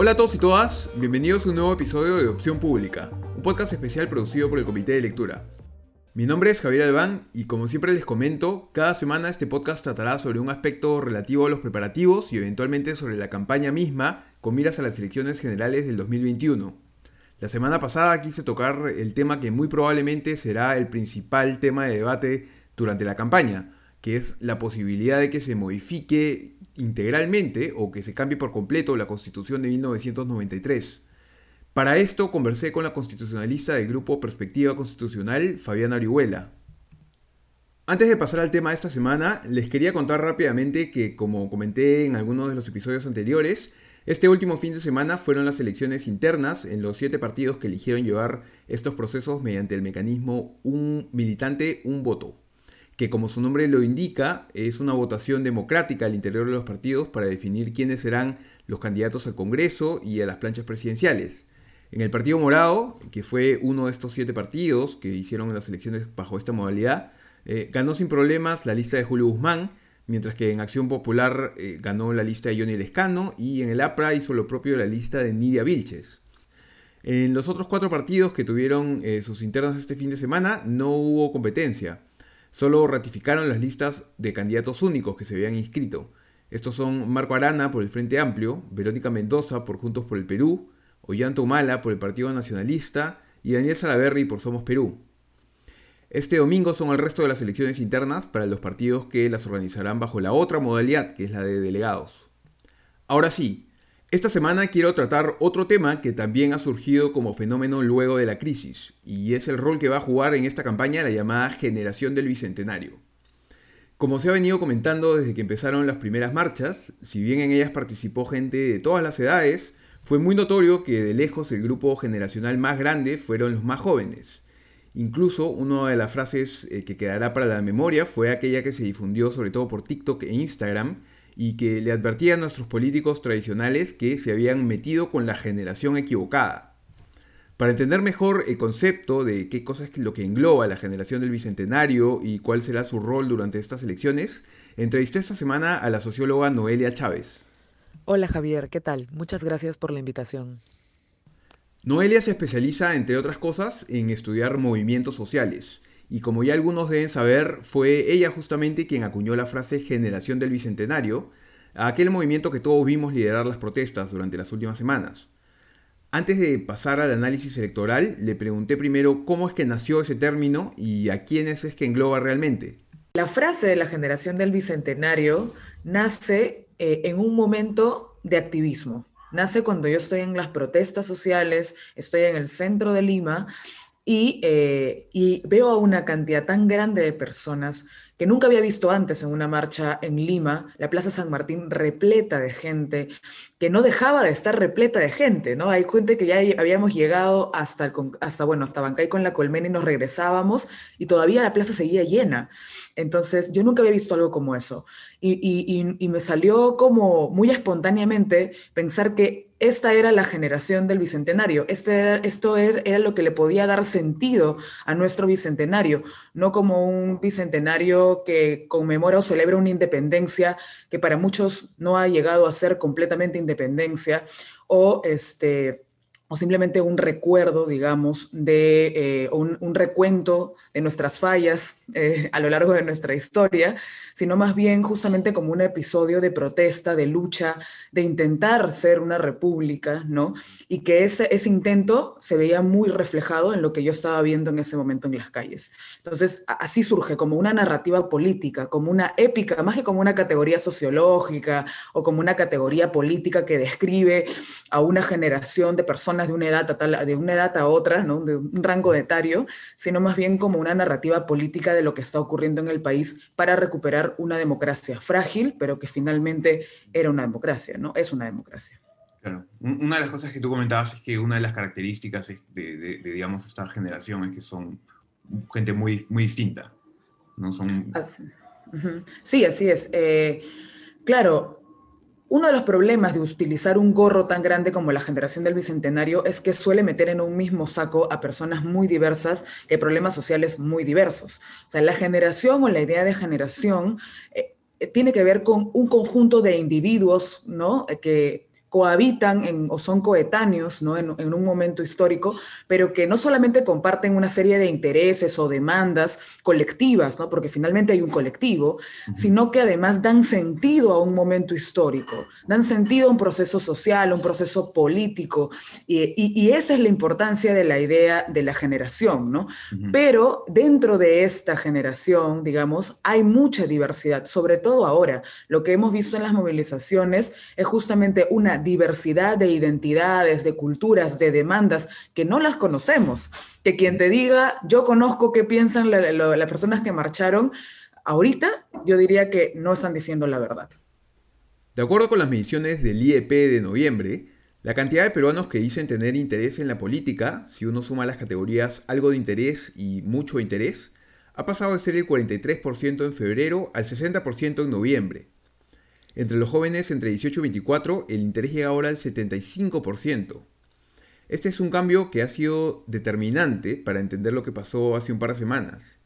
Hola a todos y todas, bienvenidos a un nuevo episodio de Opción Pública, un podcast especial producido por el Comité de Lectura. Mi nombre es Javier Albán y como siempre les comento, cada semana este podcast tratará sobre un aspecto relativo a los preparativos y eventualmente sobre la campaña misma con miras a las elecciones generales del 2021. La semana pasada quise tocar el tema que muy probablemente será el principal tema de debate durante la campaña, que es la posibilidad de que se modifique integralmente o que se cambie por completo la Constitución de 1993. Para esto conversé con la constitucionalista del grupo Perspectiva Constitucional, Fabiana Orihuela. Antes de pasar al tema de esta semana, les quería contar rápidamente que, como comenté en algunos de los episodios anteriores, este último fin de semana fueron las elecciones internas en los siete partidos que eligieron llevar estos procesos mediante el mecanismo un militante, un voto que como su nombre lo indica, es una votación democrática al interior de los partidos para definir quiénes serán los candidatos al Congreso y a las planchas presidenciales. En el Partido Morado, que fue uno de estos siete partidos que hicieron las elecciones bajo esta modalidad, eh, ganó sin problemas la lista de Julio Guzmán, mientras que en Acción Popular eh, ganó la lista de Johnny Lescano y en el APRA hizo lo propio la lista de Nidia Vilches. En los otros cuatro partidos que tuvieron eh, sus internos este fin de semana no hubo competencia. Solo ratificaron las listas de candidatos únicos que se habían inscrito. Estos son Marco Arana por el Frente Amplio, Verónica Mendoza por Juntos por el Perú, Ollanta Humala por el Partido Nacionalista y Daniel Salaverry por Somos Perú. Este domingo son el resto de las elecciones internas para los partidos que las organizarán bajo la otra modalidad, que es la de delegados. Ahora sí, esta semana quiero tratar otro tema que también ha surgido como fenómeno luego de la crisis, y es el rol que va a jugar en esta campaña la llamada generación del Bicentenario. Como se ha venido comentando desde que empezaron las primeras marchas, si bien en ellas participó gente de todas las edades, fue muy notorio que de lejos el grupo generacional más grande fueron los más jóvenes. Incluso una de las frases eh, que quedará para la memoria fue aquella que se difundió sobre todo por TikTok e Instagram, y que le advertía a nuestros políticos tradicionales que se habían metido con la generación equivocada. Para entender mejor el concepto de qué cosa es lo que engloba la generación del Bicentenario y cuál será su rol durante estas elecciones, entrevisté esta semana a la socióloga Noelia Chávez. Hola Javier, ¿qué tal? Muchas gracias por la invitación. Noelia se especializa, entre otras cosas, en estudiar movimientos sociales y como ya algunos deben saber, fue ella justamente quien acuñó la frase generación del Bicentenario, aquel movimiento que todos vimos liderar las protestas durante las últimas semanas. Antes de pasar al análisis electoral, le pregunté primero cómo es que nació ese término y a quiénes es que engloba realmente. La frase de la generación del Bicentenario nace eh, en un momento de activismo. Nace cuando yo estoy en las protestas sociales, estoy en el centro de Lima eh, y, veo a una cantidad tan grande de personas que nunca había visto antes en una marcha en Lima, la Plaza San Martín repleta de gente, que no dejaba de estar repleta de gente, ¿no? Hay gente que ya habíamos llegado hasta, hasta bueno, hasta Bancay con la Colmena y nos regresábamos y todavía la plaza seguía llena. Entonces, yo nunca había visto algo como eso. Y, me salió como muy espontáneamente pensar que esta era la generación del bicentenario. Este esto era, lo que le podía dar sentido a nuestro bicentenario, no como un bicentenario que conmemora o celebra una independencia que para muchos no ha llegado a ser completamente independencia o este o simplemente un recuerdo, digamos, de eh, un, recuento de nuestras fallas eh, a lo largo de nuestra historia, sino más bien justamente como un episodio de protesta, de lucha, de intentar ser una república, ¿no? Y que ese, ese intento se veía muy reflejado en lo que yo estaba viendo en ese momento en las calles. Entonces, así surge como una narrativa política, como una épica, más que como una categoría sociológica o como una categoría política que describe a una generación de personas de una edad a, de una edad a otra, ¿no? de un rango etario, sino más bien como una narrativa política de lo que está ocurriendo en el país para recuperar una democracia frágil, pero que finalmente era una democracia, ¿no? Es una democracia. Claro. Una de las cosas que tú comentabas es que una de las características de, digamos, esta generación es que son gente muy, muy distinta. ¿no? Son... Sí, así es. Eh, claro, uno de los problemas de utilizar un gorro tan grande como la generación del Bicentenario es que suele meter en un mismo saco a personas muy diversas que problemas sociales muy diversos. O sea, la generación o la idea de generación eh, tiene que ver con un conjunto de individuos, ¿no? Que, cohabitan o son coetáneos ¿no? En, un momento histórico, pero que no solamente comparten una serie de intereses o demandas colectivas, ¿no? porque finalmente hay un colectivo, sino que además dan sentido a un momento histórico, dan sentido a un proceso social, a un proceso político, y, esa es la importancia de la idea de la generación. ¿no? Pero dentro de esta generación, digamos, hay mucha diversidad, sobre todo ahora. Lo que hemos visto en las movilizaciones es justamente una diversidad de identidades, de culturas, de demandas que no las conocemos. Que quien te diga, yo conozco qué piensan las personas que marcharon, ahorita yo diría que no están diciendo la verdad. De acuerdo con las mediciones del IEP de noviembre, la cantidad de peruanos que dicen tener interés en la política, si uno suma las categorías algo de interés y mucho interés, ha pasado de ser el 43% en febrero al 60% en noviembre. Entre los jóvenes entre 18 y 24, el interés llega ahora al 75%. Este es un cambio que ha sido determinante para entender lo que pasó hace un par de semanas.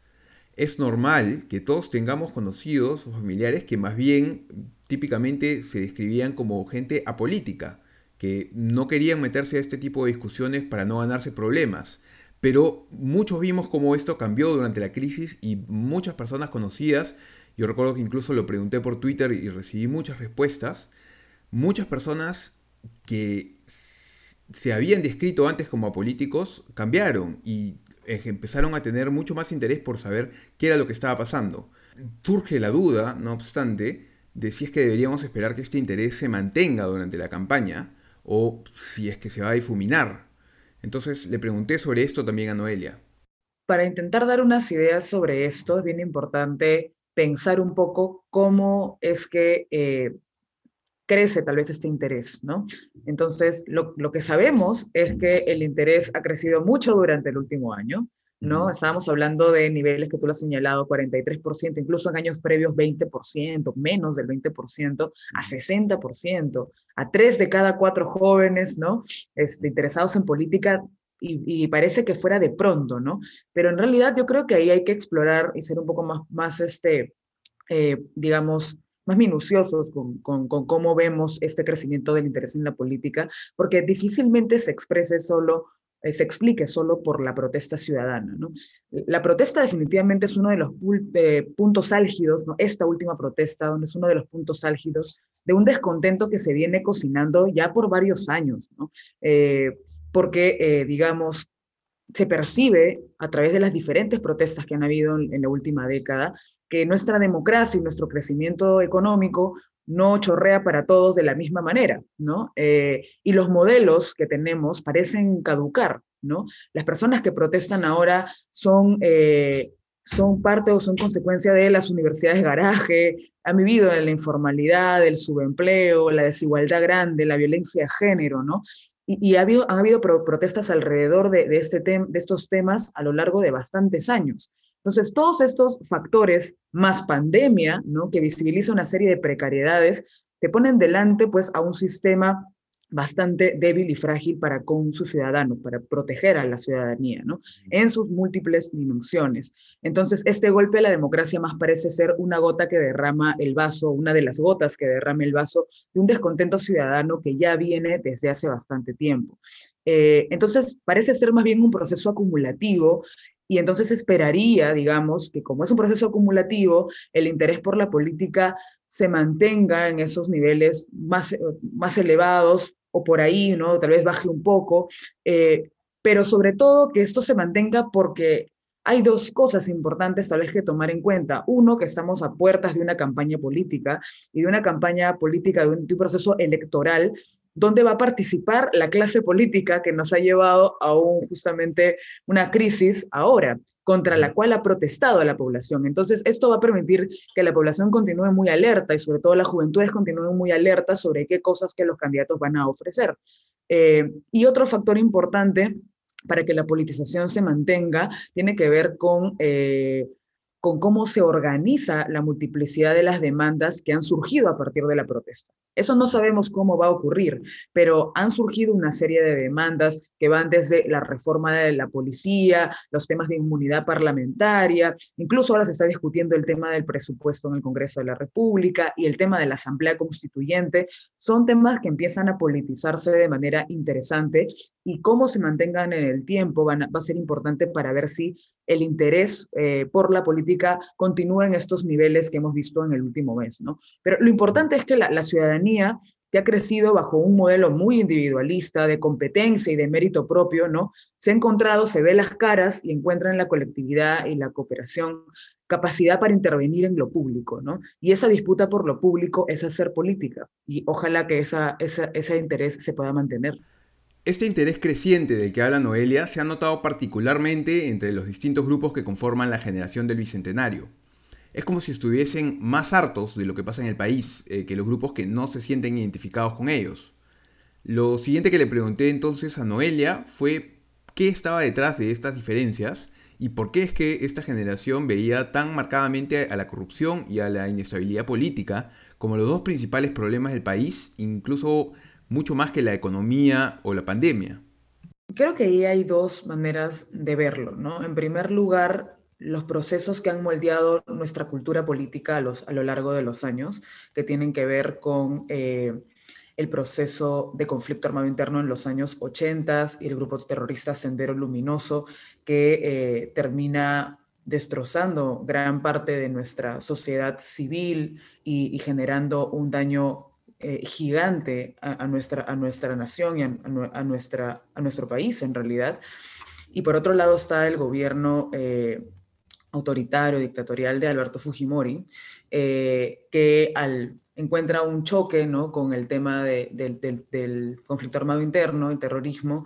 Es normal que todos tengamos conocidos o familiares que más bien típicamente se describían como gente apolítica, que no querían meterse a este tipo de discusiones para no ganarse problemas. Pero muchos vimos cómo esto cambió durante la crisis y muchas personas conocidas yo recuerdo que incluso lo pregunté por Twitter y recibí muchas respuestas. Muchas personas que se habían descrito antes como políticos cambiaron y empezaron a tener mucho más interés por saber qué era lo que estaba pasando. Surge la duda, no obstante, de si es que deberíamos esperar que este interés se mantenga durante la campaña o si es que se va a difuminar. Entonces le pregunté sobre esto también a Noelia. Para intentar dar unas ideas sobre esto, es bien importante pensar un poco cómo es que eh, crece tal vez este interés, ¿no? Entonces, lo, que sabemos es que el interés ha crecido mucho durante el último año, ¿no? Estábamos hablando de niveles que tú lo has señalado, 43%, incluso en años previos 20%, menos del 20%, a 60%, a tres de cada cuatro jóvenes, ¿no? Este, interesados en política y, parece que fuera de pronto, ¿no? Pero en realidad yo creo que ahí hay que explorar y ser un poco más, más este, eh, digamos, más minuciosos con, con, cómo vemos este crecimiento del interés en la política, porque difícilmente se exprese solo eh, se explique solo por la protesta ciudadana. ¿no? La protesta definitivamente es uno de los eh, puntos álgidos, ¿no? esta última protesta, donde es uno de los puntos álgidos de un descontento que se viene cocinando ya por varios años. ¿no? Porque, eh, digamos, se percibe a través de las diferentes protestas que han habido en, la última década que nuestra democracia y nuestro crecimiento económico no chorrea para todos de la misma manera, ¿no? Eh, y los modelos que tenemos parecen caducar, ¿no? Las personas que protestan ahora son, eh, son parte o son consecuencia de las universidades garaje, han vivido en la informalidad, el subempleo, la desigualdad grande, la violencia de género, ¿no? Y, ha habido, han habido protestas alrededor de, este de estos temas a lo largo de bastantes años. Entonces, todos estos factores, más pandemia, ¿no? que visibiliza una serie de precariedades, te ponen delante pues, a un sistema bastante débil y frágil para con sus ciudadanos, para proteger a la ciudadanía, ¿no? En sus múltiples dimensiones. Entonces, este golpe a la democracia más parece ser una gota que derrama el vaso, una de las gotas que derrama el vaso de un descontento ciudadano que ya viene desde hace bastante tiempo. Eh, entonces, parece ser más bien un proceso acumulativo y entonces esperaría, digamos, que como es un proceso acumulativo, el interés por la política se mantenga en esos niveles más, más elevados o por ahí, ¿no? Tal vez baje un poco, eh, pero sobre todo que esto se mantenga porque hay dos cosas importantes tal vez que tomar en cuenta. Uno, que estamos a puertas de una campaña política y de una campaña política, de un, de un proceso electoral donde va a participar la clase política que nos ha llevado a un, justamente una crisis ahora contra la cual ha protestado la población. Entonces, esto va a permitir que la población continúe muy alerta y sobre todo las juventudes continúen muy alertas sobre qué cosas que los candidatos van a ofrecer. Eh, y otro factor importante para que la politización se mantenga tiene que ver con... Eh, con cómo se organiza la multiplicidad de las demandas que han surgido a partir de la protesta. Eso no sabemos cómo va a ocurrir, pero han surgido una serie de demandas que van desde la reforma de la policía, los temas de inmunidad parlamentaria, incluso ahora se está discutiendo el tema del presupuesto en el Congreso de la República y el tema de la Asamblea Constituyente. Son temas que empiezan a politizarse de manera interesante y cómo se mantengan en el tiempo va a ser importante para ver si el interés eh, por la política continúa en estos niveles que hemos visto en el último mes. ¿no? Pero lo importante es que la, ciudadanía que ha crecido bajo un modelo muy individualista de competencia y de mérito propio, ¿no? Se ha encontrado, se ve las caras y encuentra en la colectividad y la cooperación capacidad para intervenir en lo público, ¿no? Y esa disputa por lo público es hacer política y ojalá que esa, ese interés se pueda mantener. Este interés creciente del que habla Noelia se ha notado particularmente entre los distintos grupos que conforman la generación del Bicentenario. Es como si estuviesen más hartos de lo que pasa en el país eh, que los grupos que no se sienten identificados con ellos. Lo siguiente que le pregunté entonces a Noelia fue qué estaba detrás de estas diferencias y por qué es que esta generación veía tan marcadamente a la corrupción y a la inestabilidad política como los dos principales problemas del país, incluso mucho más que la economía o la pandemia. Creo que ahí hay dos maneras de verlo, ¿no? En primer lugar, los procesos que han moldeado nuestra cultura política a, los, a lo largo de los años, que tienen que ver con eh, el proceso de conflicto armado interno en los años 80 y el grupo terrorista Sendero Luminoso, que eh, termina destrozando gran parte de nuestra sociedad civil y, y generando un daño eh, gigante a, nuestra, a nuestra nación y a, nuestra, a nuestro país en realidad. Y por otro lado está el gobierno eh, autoritario, dictatorial de Alberto Fujimori, eh, que al, encuentra un choque ¿no? con el tema del, del conflicto armado interno, el terrorismo,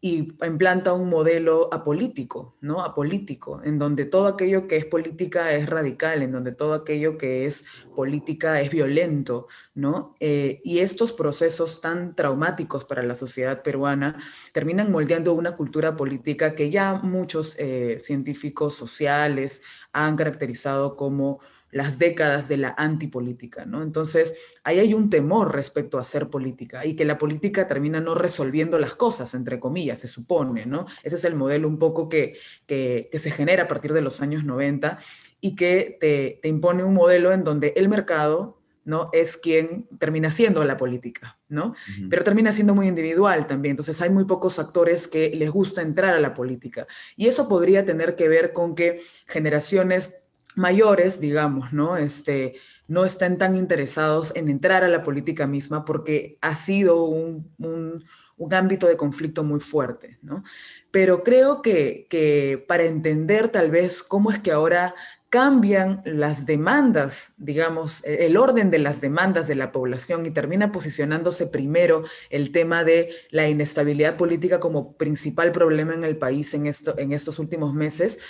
y implanta un modelo apolítico, ¿no? Apolítico, en donde todo aquello que es política es radical, en donde todo aquello que es política es violento, ¿no? Eh, y estos procesos tan traumáticos para la sociedad peruana terminan moldeando una cultura política que ya muchos eh, científicos sociales han caracterizado como las décadas de la antipolítica, ¿no? Entonces, ahí hay un temor respecto a hacer política y que la política termina no resolviendo las cosas, entre comillas, se supone, ¿no? Ese es el modelo un poco que, que, se genera a partir de los años 90 y que te, te, impone un modelo en donde el mercado, ¿no? Es quien termina siendo la política, ¿no? Pero termina siendo muy individual también. Entonces hay muy pocos actores que les gusta entrar a la política. Y eso podría tener que ver con que generaciones mayores, digamos, ¿no? Este, no estén tan interesados en entrar a la política misma porque ha sido un, un, ámbito de conflicto muy fuerte, ¿no? Pero creo que, que para entender tal vez cómo es que ahora cambian las demandas, digamos, e, el orden de las demandas de la población y termina posicionándose primero el tema de la inestabilidad política como principal problema en el país en, esto, en estos últimos meses.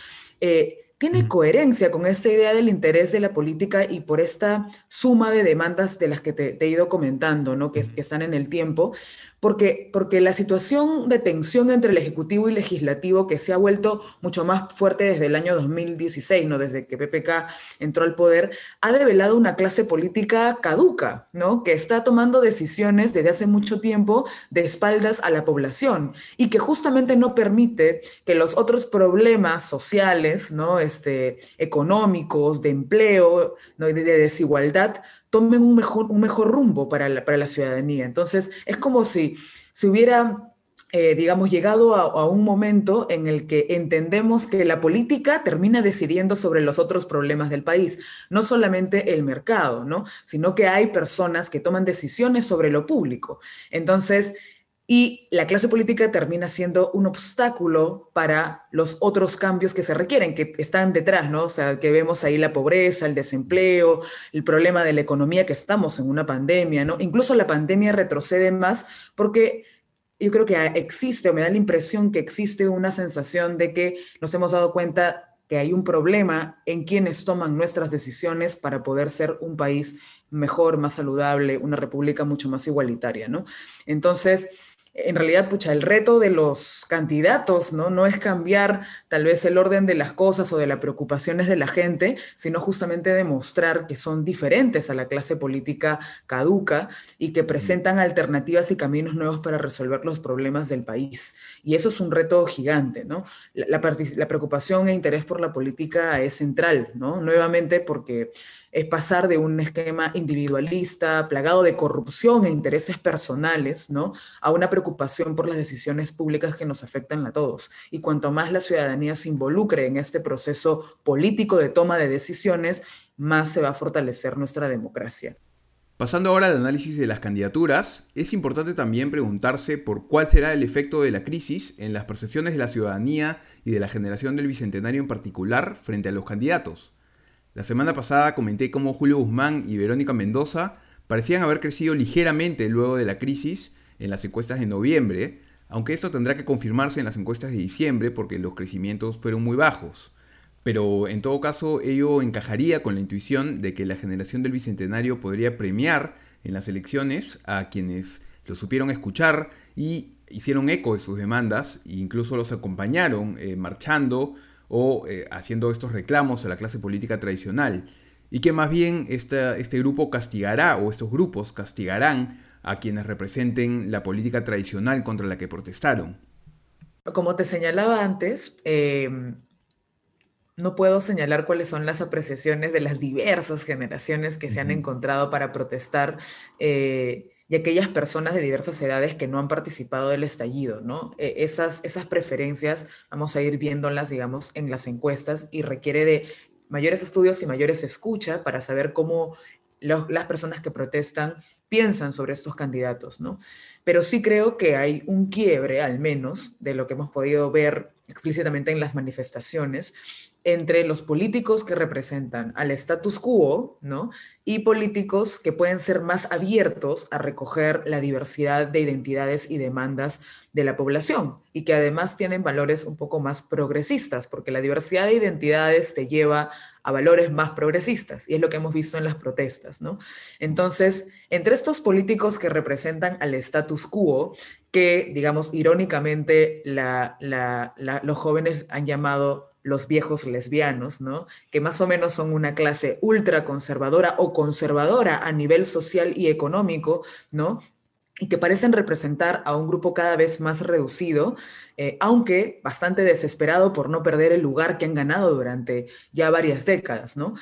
Eh, tiene coherencia con esta idea del interés de la política y por esta suma de demandas de las que te, he ido comentando, ¿no? que, que están en el tiempo, porque, porque la situación de tensión entre el Ejecutivo y Legislativo, que se ha vuelto mucho más fuerte desde el año 2016, ¿no? desde que PPK entró al poder, ha develado una clase política caduca, ¿no? que está tomando decisiones desde hace mucho tiempo de espaldas a la población y que justamente no permite que los otros problemas sociales, ¿no? este, económicos, de empleo, ¿no? de desigualdad, tomen un mejor, un mejor rumbo para la, para la ciudadanía. Entonces, es como si se hubiera, eh, digamos, llegado a, un momento en el que entendemos que la política termina decidiendo sobre los otros problemas del país, no solamente el mercado, ¿no? Sino que hay personas que toman decisiones sobre lo público. Entonces, y la clase política termina siendo un obstáculo para los otros cambios que se requieren, que están detrás, ¿no? O sea, que vemos ahí la pobreza, el desempleo, el problema de la economía, que estamos en una pandemia, ¿no? Incluso la pandemia retrocede más porque yo creo que existe, o me da la impresión que existe una sensación de que nos hemos dado cuenta que hay un problema en quienes toman nuestras decisiones para poder ser un país mejor, más saludable, una república mucho más igualitaria, ¿no? Entonces, en realidad, pucha, el reto de los candidatos, ¿no? No es cambiar tal vez el orden de las cosas o de las preocupaciones de la gente, sino justamente demostrar que son diferentes a la clase política caduca y que presentan alternativas y caminos nuevos para resolver los problemas del país. Y eso es un reto gigante, ¿no? La, la preocupación e interés por la política es central, ¿no? Nuevamente porque es pasar de un esquema individualista, plagado de corrupción e intereses personales, ¿no? a una preocupación por las decisiones públicas que nos afectan a todos. Y cuanto más la ciudadanía se involucre en este proceso político de toma de decisiones, más se va a fortalecer nuestra democracia. Pasando ahora al análisis de las candidaturas, es importante también preguntarse por cuál será el efecto de la crisis en las percepciones de la ciudadanía y de la generación del Bicentenario en particular frente a los candidatos. La semana pasada comenté cómo Julio Guzmán y Verónica Mendoza parecían haber crecido ligeramente luego de la crisis en las encuestas de noviembre, aunque esto tendrá que confirmarse en las encuestas de diciembre porque los crecimientos fueron muy bajos. Pero en todo caso ello encajaría con la intuición de que la generación del Bicentenario podría premiar en las elecciones a quienes lo supieron escuchar y hicieron eco de sus demandas e incluso los acompañaron eh, marchando o eh, haciendo estos reclamos a la clase política tradicional, y que más bien este grupo castigará o estos grupos castigarán a quienes representen la política tradicional contra la que protestaron. Como te señalaba antes, em, no puedo señalar cuáles son las apreciaciones de las diversas generaciones que se han encontrado para protestar. Eh, y aquellas personas de diversas edades que no han participado del estallido, ¿no? E, esas, esas preferencias vamos a ir viéndolas, digamos, en las encuestas y requiere de mayores estudios y mayores escucha para saber cómo las personas que protestan piensan sobre estos candidatos, ¿no? Pero sí creo que hay un quiebre, al menos, de lo que hemos podido ver explícitamente en las manifestaciones, entre los políticos que representan al status quo, ¿no? Y políticos que pueden ser más abiertos a recoger la diversidad de identidades y demandas de la población y que además tienen valores un poco más progresistas, porque la diversidad de identidades te lleva a valores más progresistas y es lo que hemos visto en las protestas, ¿no? Entonces, entre estos políticos que representan al status quo, que digamos irónicamente los jóvenes han llamado los viejos lesbianos, ¿no? Que más o menos son una clase ultra conservadora o conservadora a nivel social y económico, ¿no? y que parecen representar a un grupo cada vez más reducido, eh, aunque bastante desesperado por no perder el lugar que han ganado durante ya varias décadas, ¿no?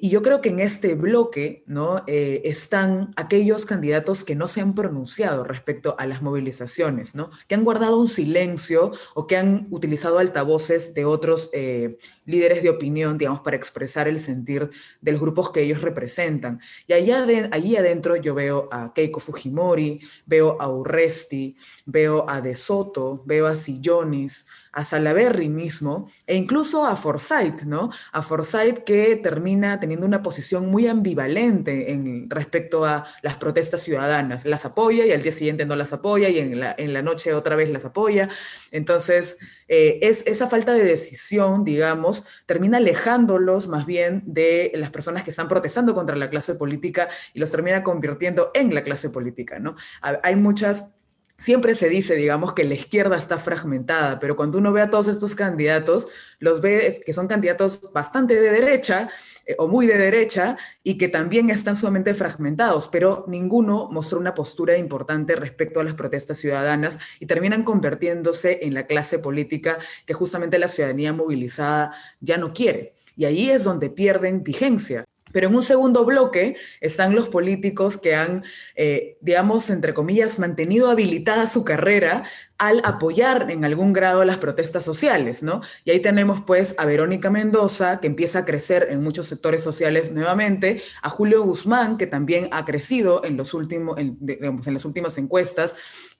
Y yo creo que en este bloque, ¿no? Eh, están aquellos candidatos que no se han pronunciado respecto a las movilizaciones, ¿no? Que han guardado un silencio o que han utilizado altavoces de otros eh, líderes de opinión, digamos, para expresar el sentir de los grupos que ellos representan. Y allá allí adentro yo veo a Keiko Fujimori, veo a Urresti, veo a De Soto, veo a Sillonis, a Salaberry mismo e incluso a Forsyth, ¿no? A Forsyth que termina teniendo una posición muy ambivalente en respecto a las protestas ciudadanas. Las apoya y al día siguiente no las apoya y en la, noche otra vez las apoya. Entonces, eh, es, esa falta de decisión, digamos, termina alejándolos más bien de las personas que están protestando contra la clase política y los termina convirtiendo en la clase política, ¿no? Hay muchas siempre se dice, digamos, que la izquierda está fragmentada, pero cuando uno ve a todos estos candidatos, los ve que son candidatos bastante de derecha eh, o muy de derecha y que también están sumamente fragmentados, pero ninguno mostró una postura importante respecto a las protestas ciudadanas y terminan convirtiéndose en la clase política que justamente la ciudadanía movilizada ya no quiere. Y ahí es donde pierden vigencia. Pero en un segundo bloque están los políticos que han, eh, digamos, entre comillas, mantenido habilitada su carrera al apoyar en algún grado las protestas sociales, ¿no? Y ahí tenemos pues a Verónica Mendoza, que empieza a crecer en muchos sectores sociales nuevamente, a Julio Guzmán, que también ha crecido en, los últimos, en, en las últimas encuestas,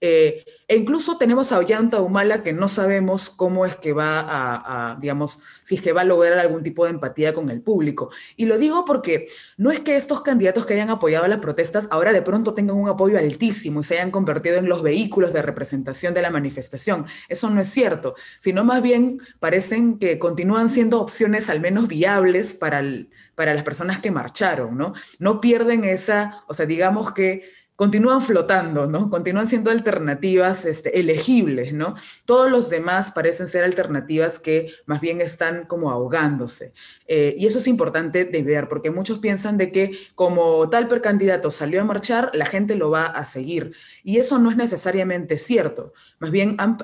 eh, e incluso tenemos a Ollanta Humala, que no sabemos cómo es que va a, digamos, si es que va a lograr algún tipo de empatía con el público. Y lo digo porque no es que estos candidatos que hayan apoyado las protestas ahora de pronto tengan un apoyo altísimo y se hayan convertido en los vehículos de representación de la manifestación. Eso no es cierto, sino más bien parecen que continúan siendo opciones al menos viables para, para las personas que marcharon, ¿no? No pierden esa, o sea, digamos que continúan flotando, ¿no? Continúan siendo alternativas este, elegibles, ¿no? Todos los demás parecen ser alternativas que más bien están como ahogándose. Eh, y eso es importante de ver, porque muchos piensan de que como tal precandidato salió a marchar, la gente lo va a seguir. Y eso no es necesariamente cierto. Más bien han,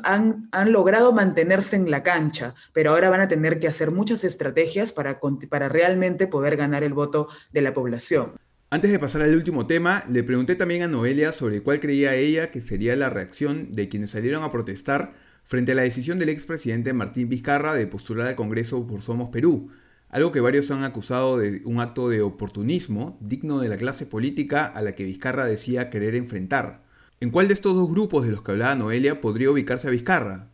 han, logrado mantenerse en la cancha, pero ahora van a tener que hacer muchas estrategias para, para realmente poder ganar el voto de la población. Antes de pasar al último tema, le pregunté también a Noelia sobre cuál creía ella que sería la reacción de quienes salieron a protestar frente a la decisión del expresidente Martín Vizcarra de postular al Congreso por Somos Perú, algo que varios han acusado de un acto de oportunismo digno de la clase política a la que Vizcarra decía querer enfrentar. ¿En cuál de estos dos grupos de los que hablaba Noelia podría ubicarse a Vizcarra?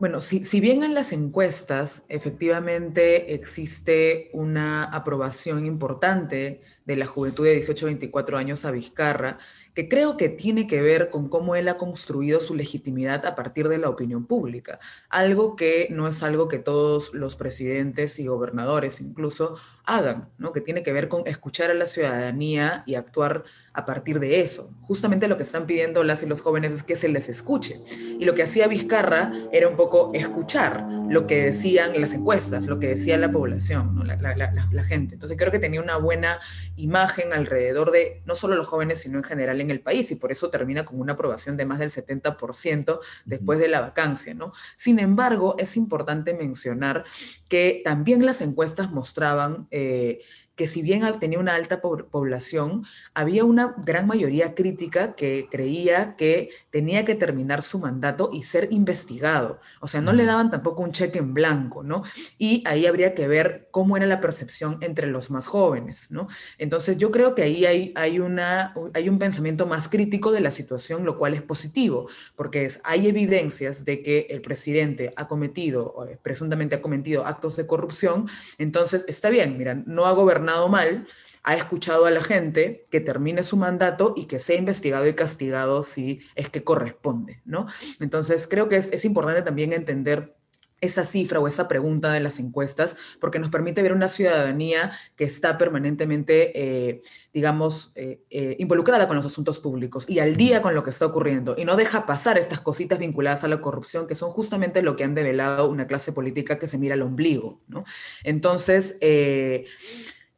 Bueno, si, si, bien en las encuestas efectivamente existe una aprobación importante de la juventud de 18 a 24 años a Vizcarra, que creo que tiene que ver con cómo él ha construido su legitimidad a partir de la opinión pública, algo que no es algo que todos los presidentes y gobernadores incluso hagan, ¿no? que tiene que ver con escuchar a la ciudadanía y actuar a partir de eso. Justamente lo que están pidiendo las y los jóvenes es que se les escuche. Y lo que hacía Vizcarra era un poco escuchar lo que decían las encuestas, lo que decía la población, la, la gente. Entonces creo que tenía una buena imagen alrededor de no solo los jóvenes, sino en general en el país, y por eso termina con una aprobación de más del 70% después de la vacancia, ¿no? Sin embargo, es importante mencionar que también las encuestas mostraban eh, que si bien tenía una alta población, había una gran mayoría crítica que creía que tenía que terminar su mandato y ser investigado. O sea, no le daban tampoco un cheque en blanco, ¿no? Y ahí habría que ver cómo era la percepción entre los más jóvenes, ¿no? Entonces yo creo que ahí hay, hay, una, hay un pensamiento más crítico de la situación, lo cual es positivo, porque es, hay evidencias de que el presidente ha cometido, eh, presuntamente ha cometido actos de corrupción, entonces está bien, mira, no ha gobernado mal, ha escuchado a la gente, que termine su mandato y que sea investigado y castigado si es que corresponde, ¿no? Entonces, creo que es, es importante también entender esa cifra o esa pregunta de las encuestas, porque nos permite ver una ciudadanía que está permanentemente, eh, digamos, eh, eh, involucrada con los asuntos públicos y al día con lo que está ocurriendo y no deja pasar estas cositas vinculadas a la corrupción que son justamente lo que han develado una clase política que se mira al ombligo, ¿no? Entonces,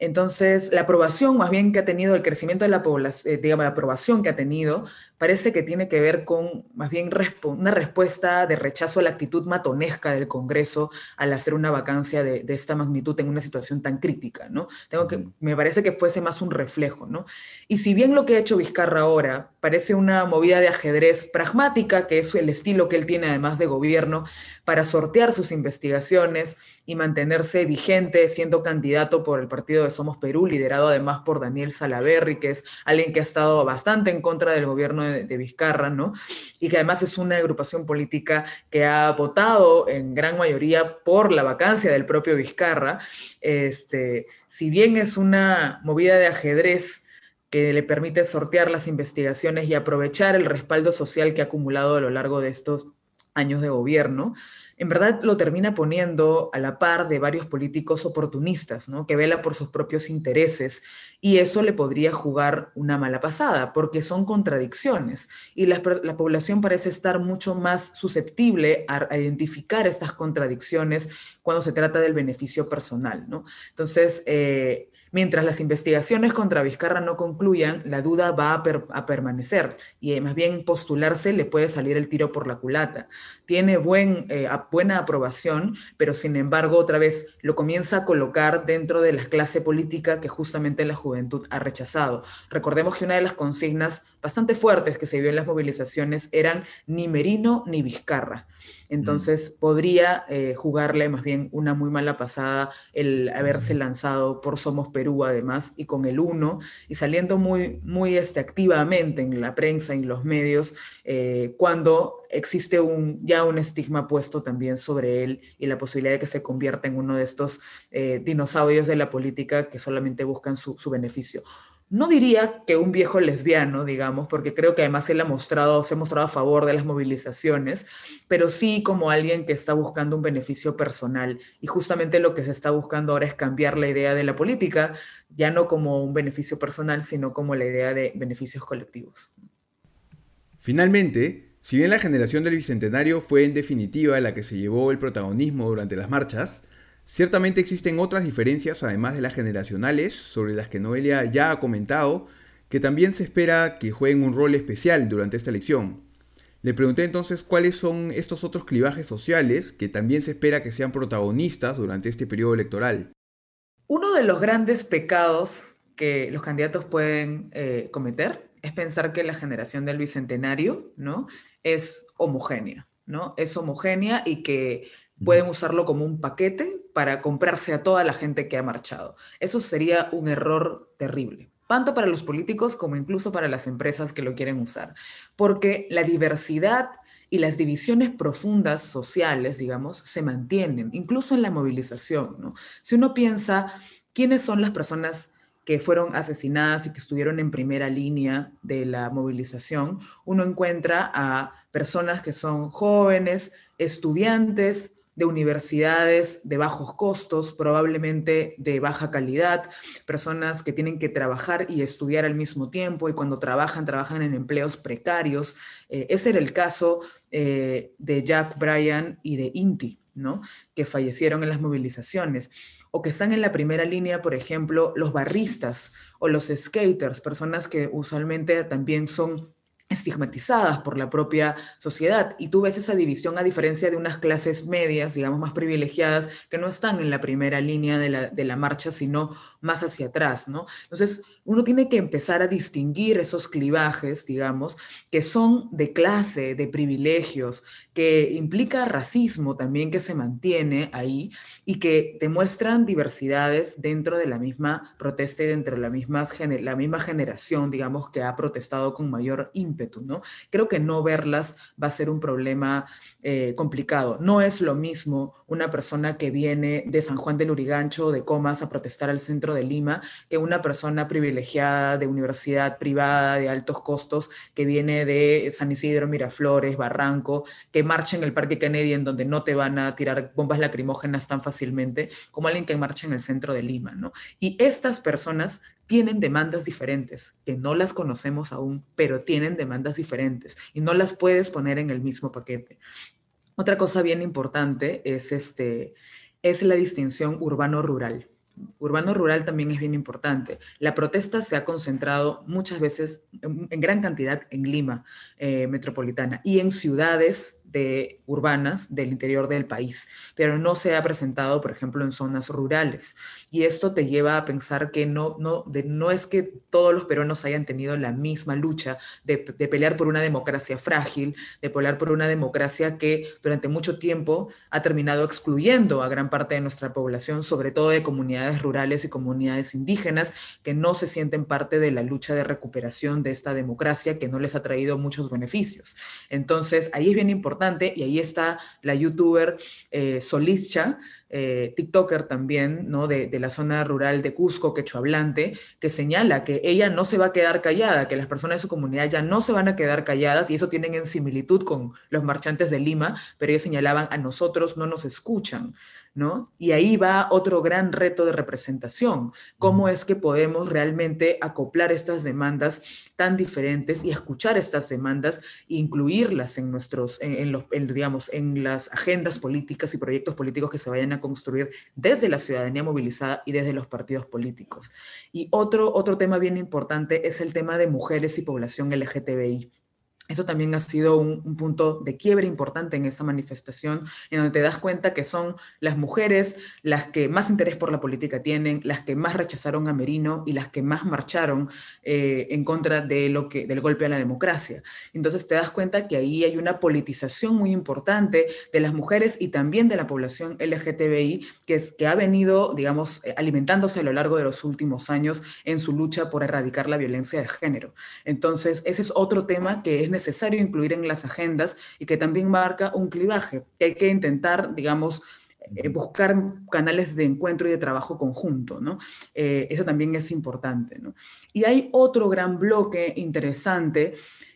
entonces, la aprobación más bien que ha tenido, el crecimiento de la población, eh, digamos, la aprobación que ha tenido, parece que tiene que ver con más bien una respuesta de rechazo a la actitud matonesca del Congreso al hacer una vacancia de, esta magnitud en una situación tan crítica, ¿no? Tengo que, me parece que fuese más un reflejo, ¿no? Y si bien lo que ha hecho Vizcarra ahora parece una movida de ajedrez pragmática, que es el estilo que él tiene además de gobierno, para sortear sus investigaciones, y mantenerse vigente siendo candidato por el partido de Somos Perú, liderado además por Daniel Salaverri, que es alguien que ha estado bastante en contra del gobierno de, Vizcarra, ¿no? Y que además es una agrupación política que ha votado en gran mayoría por la vacancia del propio Vizcarra. Este, si bien es una movida de ajedrez, que le permite sortear las investigaciones y aprovechar el respaldo social que ha acumulado a lo largo de estos años de gobierno, en verdad lo termina poniendo a la par de varios políticos oportunistas, ¿no? que vela por sus propios intereses, y eso le podría jugar una mala pasada, porque son contradicciones, y la, población parece estar mucho más susceptible a, identificar estas contradicciones cuando se trata del beneficio personal. ¿no? Entonces, eh, Mientras las investigaciones contra Vizcarra no concluyan, la duda va a, permanecer y eh, más bien postularse le puede salir el tiro por la culata. Tiene eh, buena aprobación, pero sin embargo otra vez lo comienza a colocar dentro de la clase política que justamente la juventud ha rechazado. Recordemos que una de las consignas bastante fuertes que se vio en las movilizaciones eran ni Merino ni Vizcarra. Entonces podría eh, jugarle más bien una muy mala pasada el haberse lanzado por Somos Perú además y con el uno y saliendo muy, muy este, activamente en la prensa y en los medios eh, cuando existe un, ya un estigma puesto también sobre él y la posibilidad de que se convierta en uno de estos eh, dinosaurios de la política que solamente buscan su, su beneficio. No diría que un viejo lesbiano, digamos, porque creo que además él ha mostrado, se ha mostrado a favor de las movilizaciones, pero sí como alguien que está buscando un beneficio personal. Y justamente lo que se está buscando ahora es cambiar la idea de la política, ya no como un beneficio personal, sino como la idea de beneficios colectivos. Finalmente, si bien la generación del Bicentenario fue en definitiva la que se llevó el protagonismo durante las marchas, Ciertamente existen otras diferencias, además de las generacionales, sobre las que Noelia ya ha comentado, que también se espera que jueguen un rol especial durante esta elección. Le pregunté entonces cuáles son estos otros clivajes sociales que también se espera que sean protagonistas durante este periodo electoral. Uno de los grandes pecados que los candidatos pueden eh, cometer es pensar que la generación del bicentenario ¿no? es homogénea, ¿no? Es homogénea y que pueden usarlo como un paquete para comprarse a toda la gente que ha marchado. Eso sería un error terrible, tanto para los políticos como incluso para las empresas que lo quieren usar, porque la diversidad y las divisiones profundas sociales, digamos, se mantienen, incluso en la movilización. ¿no? Si uno piensa quiénes son las personas que fueron asesinadas y que estuvieron en primera línea de la movilización, uno encuentra a personas que son jóvenes, estudiantes, de universidades de bajos costos, probablemente de baja calidad, personas que tienen que trabajar y estudiar al mismo tiempo y cuando trabajan, trabajan en empleos precarios. Eh, ese era el caso eh, de Jack Bryan y de Inti, ¿no? que fallecieron en las movilizaciones o que están en la primera línea, por ejemplo, los barristas o los skaters, personas que usualmente también son estigmatizadas por la propia sociedad. Y tú ves esa división a diferencia de unas clases medias, digamos, más privilegiadas, que no están en la primera línea de la, de la marcha, sino más hacia atrás, ¿no? Entonces, uno tiene que empezar a distinguir esos clivajes, digamos, que son de clase, de privilegios, que implica racismo también que se mantiene ahí y que demuestran diversidades dentro de la misma protesta y dentro de la misma, la misma generación, digamos, que ha protestado con mayor ímpetu, ¿no? Creo que no verlas va a ser un problema eh, complicado. No es lo mismo una persona que viene de San Juan del Urigancho de Comas a protestar al centro de Lima que una persona privilegiada de universidad privada de altos costos que viene de San Isidro, Miraflores, Barranco, que marcha en el Parque Kennedy en donde no te van a tirar bombas lacrimógenas tan fácilmente como alguien que marcha en el centro de Lima, ¿no? Y estas personas tienen demandas diferentes, que no las conocemos aún, pero tienen demandas diferentes y no las puedes poner en el mismo paquete. Otra cosa bien importante es, este, es la distinción urbano-rural. Urbano-rural también es bien importante. La protesta se ha concentrado muchas veces, en, gran cantidad, en Lima eh, metropolitana y en ciudades de urbanas del interior del país, pero no se ha presentado, por ejemplo, en zonas rurales. Y esto te lleva a pensar que no, no, de, no es que todos los peruanos hayan tenido la misma lucha de, de, pelear por una democracia frágil, de pelear por una democracia que durante mucho tiempo ha terminado excluyendo a gran parte de nuestra población, sobre todo de comunidades rurales y comunidades indígenas, que no se sienten parte de la lucha de recuperación de esta democracia que no les ha traído muchos beneficios. Entonces, ahí es bien importante y ahí está la youtuber eh, Solischa, eh, TikToker también, ¿no? De, la zona rural de Cusco, quechohablante, que señala que ella no se va a quedar callada, que las personas de su comunidad ya no se van a quedar calladas, y eso tienen en similitud con los marchantes de Lima, pero ellos señalaban a nosotros no nos escuchan. ¿No? Y ahí va otro gran reto de representación. ¿Cómo es que podemos realmente acoplar estas demandas tan diferentes y escuchar estas demandas e incluirlas en nuestros, en, los, digamos, en las agendas políticas y proyectos políticos que se vayan a construir desde la ciudadanía movilizada y desde los partidos políticos? Y otro, otro tema bien importante es el tema de mujeres y población LGTBI. Eso también ha sido un, punto de quiebre importante en esta manifestación, en donde te das cuenta que son las mujeres las que más interés por la política tienen, las que más rechazaron a Merino y las que más marcharon eh, en contra de lo del golpe a la democracia. Entonces te das cuenta que ahí hay una politización muy importante de las mujeres y también de la población LGTBI que, que ha venido, digamos, eh, alimentándose a lo largo de los últimos años en su lucha por erradicar la violencia de género. Entonces, ese es otro tema que es necesario necesario incluir en las agendas y que también marca un clivaje, que hay que intentar, digamos, eh, buscar canales de encuentro y de trabajo conjunto, ¿no? Eh, eso también es importante, ¿no? Y hay otro gran bloque interesante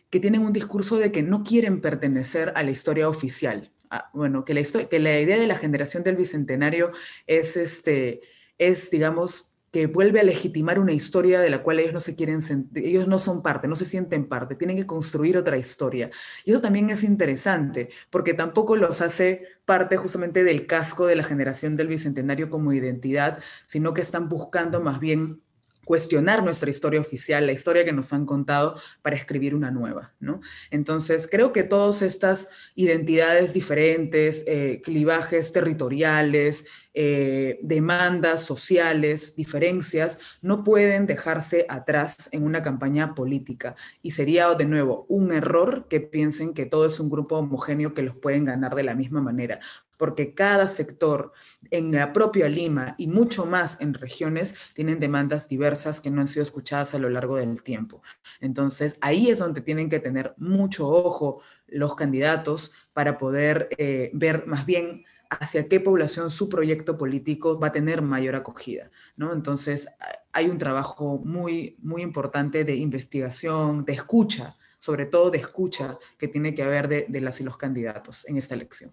que tienen un discurso de que no quieren pertenecer a la historia oficial. Ah, bueno, que la, que la idea de la generación del bicentenario es, este, es digamos, que vuelve a legitimar una historia de la cual ellos no se quieren sentir, ellos no son parte, no se sienten parte, tienen que construir otra historia. Y eso también es interesante, porque tampoco los hace parte justamente del casco de la generación del Bicentenario como identidad, sino que están buscando más bien cuestionar nuestra historia oficial, la historia que nos han contado, para escribir una nueva, ¿no? Entonces, creo que todas estas identidades diferentes, eh, clivajes territoriales, eh, demandas sociales, diferencias, no pueden dejarse atrás en una campaña política. Y sería, de nuevo, un error que piensen que todo es un grupo homogéneo que los pueden ganar de la misma manera porque cada sector en la propia Lima y mucho más en regiones tienen demandas diversas que no han sido escuchadas a lo largo del tiempo. Entonces, ahí es donde tienen que tener mucho ojo los candidatos para poder eh, ver más bien hacia qué población su proyecto político va a tener mayor acogida, ¿no? Entonces, hay un trabajo muy, muy importante de investigación, de escucha, sobre todo de escucha que tiene que haber de las y los candidatos en esta elección.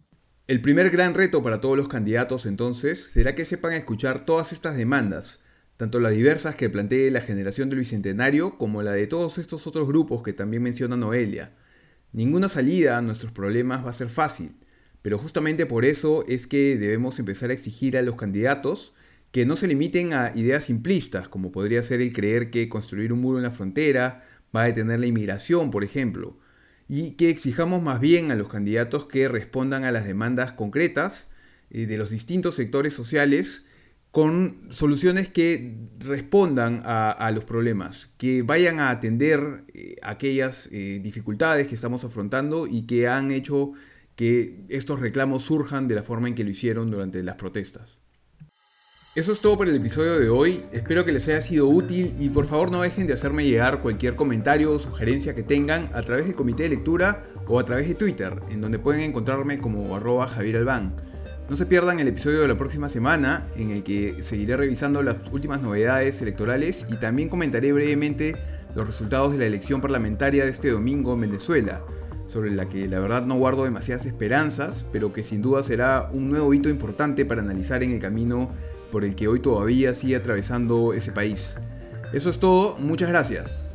El primer gran reto para todos los candidatos entonces será que sepan escuchar todas estas demandas, tanto las diversas que plantee la generación del Bicentenario como la de todos estos otros grupos que también menciona Noelia. Ninguna salida a nuestros problemas va a ser fácil, pero justamente por eso es que debemos empezar a exigir a los candidatos que no se limiten a ideas simplistas, como podría ser el creer que construir un muro en la frontera va a detener la inmigración, por ejemplo, y que exijamos más bien a los candidatos que respondan a las demandas concretas eh, de los distintos sectores sociales con soluciones que respondan a, los problemas, que vayan a atender eh, aquellas eh, dificultades que estamos afrontando y que han hecho que estos reclamos surjan de la forma en que lo hicieron durante las protestas. Eso es todo por el episodio de hoy, espero que les haya sido útil y por favor no dejen de hacerme llegar cualquier comentario o sugerencia que tengan a través del comité de lectura o a través de Twitter, en donde pueden encontrarme como arroba Javier Albán. No se pierdan el episodio de la próxima semana, en el que seguiré revisando las últimas novedades electorales y también comentaré brevemente los resultados de la elección parlamentaria de este domingo en Venezuela, sobre la que la verdad no guardo demasiadas esperanzas, pero que sin duda será un nuevo hito importante para analizar en el camino por el que hoy todavía sigue atravesando ese país. Eso es todo, muchas gracias.